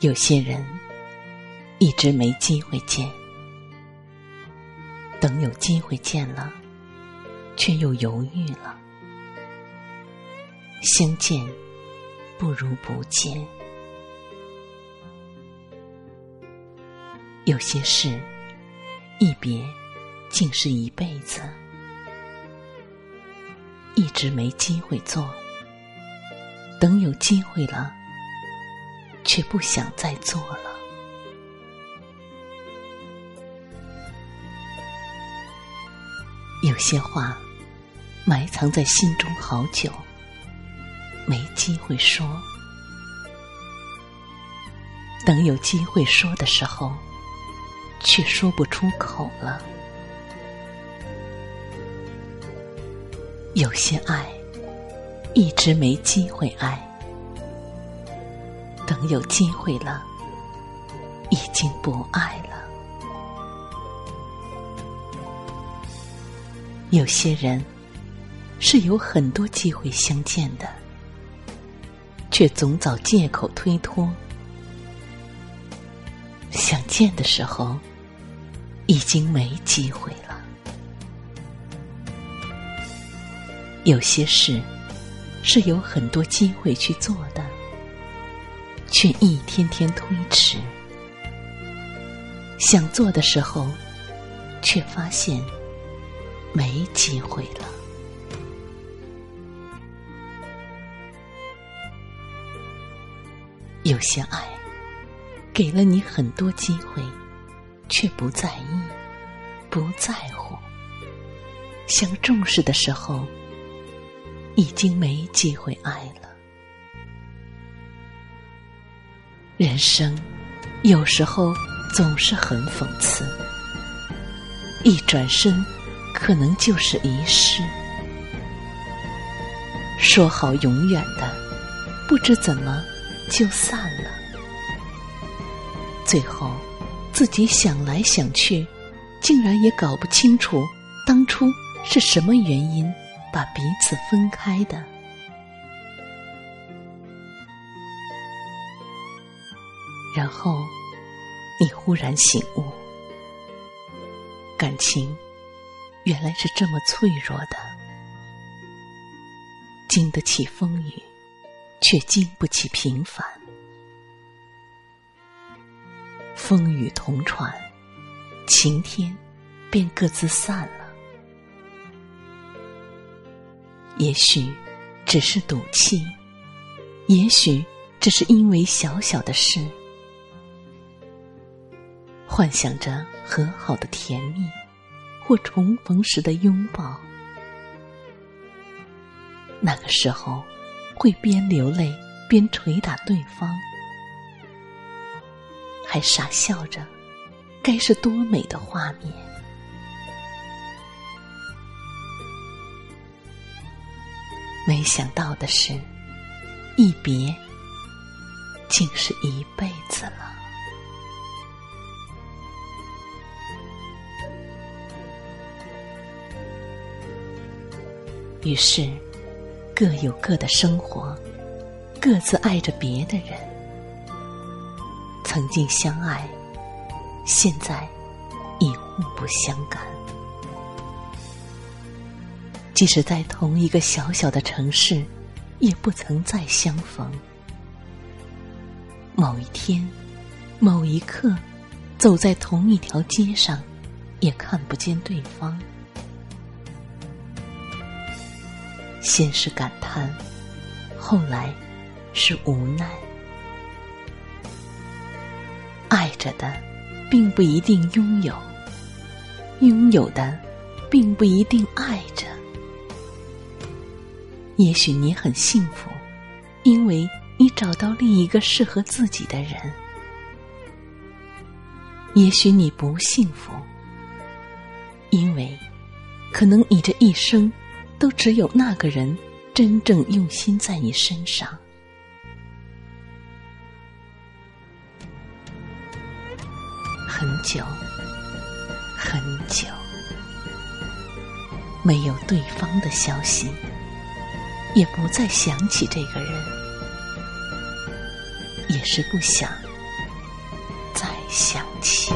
有些人一直没机会见，等有机会见了，却又犹豫了。相见不如不见。有些事一别竟是一辈子，一直没机会做，等有机会了。却不想再做了。有些话埋藏在心中好久，没机会说。等有机会说的时候，却说不出口了。有些爱一直没机会爱。等有机会了，已经不爱了。有些人是有很多机会相见的，却总找借口推脱。想见的时候，已经没机会了。有些事是有很多机会去做的。却一天天推迟，想做的时候，却发现没机会了。有些爱给了你很多机会，却不在意、不在乎，想重视的时候，已经没机会爱了。人生有时候总是很讽刺，一转身可能就是一世。说好永远的，不知怎么就散了。最后自己想来想去，竟然也搞不清楚当初是什么原因把彼此分开的。然后，你忽然醒悟，感情原来是这么脆弱的，经得起风雨，却经不起平凡。风雨同船，晴天便各自散了。也许只是赌气，也许只是因为小小的事。幻想着和好的甜蜜，或重逢时的拥抱。那个时候，会边流泪边捶打对方，还傻笑着，该是多美的画面。没想到的是，一别，竟是一辈子了。于是，各有各的生活，各自爱着别的人。曾经相爱，现在已互不相干。即使在同一个小小的城市，也不曾再相逢。某一天，某一刻，走在同一条街上，也看不见对方。先是感叹，后来是无奈。爱着的，并不一定拥有；拥有的，并不一定爱着。也许你很幸福，因为你找到另一个适合自己的人；也许你不幸福，因为可能你这一生。都只有那个人真正用心在你身上。很久，很久，没有对方的消息，也不再想起这个人，也是不想再想起。